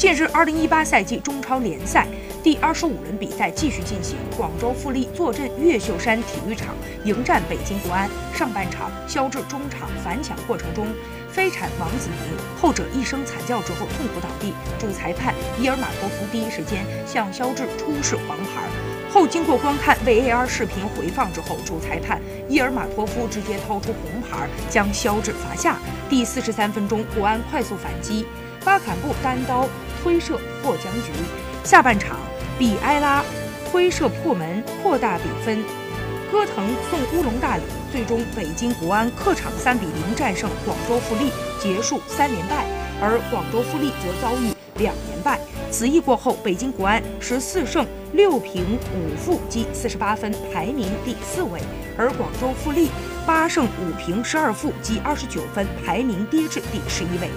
近日，二零一八赛季中超联赛第二十五轮比赛继续进行，广州富力坐镇越秀山体育场迎战北京国安。上半场，肖智中场反抢过程中飞铲王子宁，后者一声惨叫之后痛苦倒地。主裁判伊尔马托夫第一时间向肖智出示黄牌，后经过观看 VAR 视频回放之后，主裁判伊尔马托夫直接掏出红牌将肖智罚下。第四十三分钟，国安快速反击，巴坎布单刀。推射破僵局，下半场比埃拉推射破门扩大比分，戈腾送乌龙大礼，最终北京国安客场三比零战胜广州富力，结束三连败，而广州富力则遭遇两连败。此役过后，北京国安十四胜六平五负积四十八分，排名第四位，而广州富力八胜五平十二负积二十九分，排名跌至第十一位。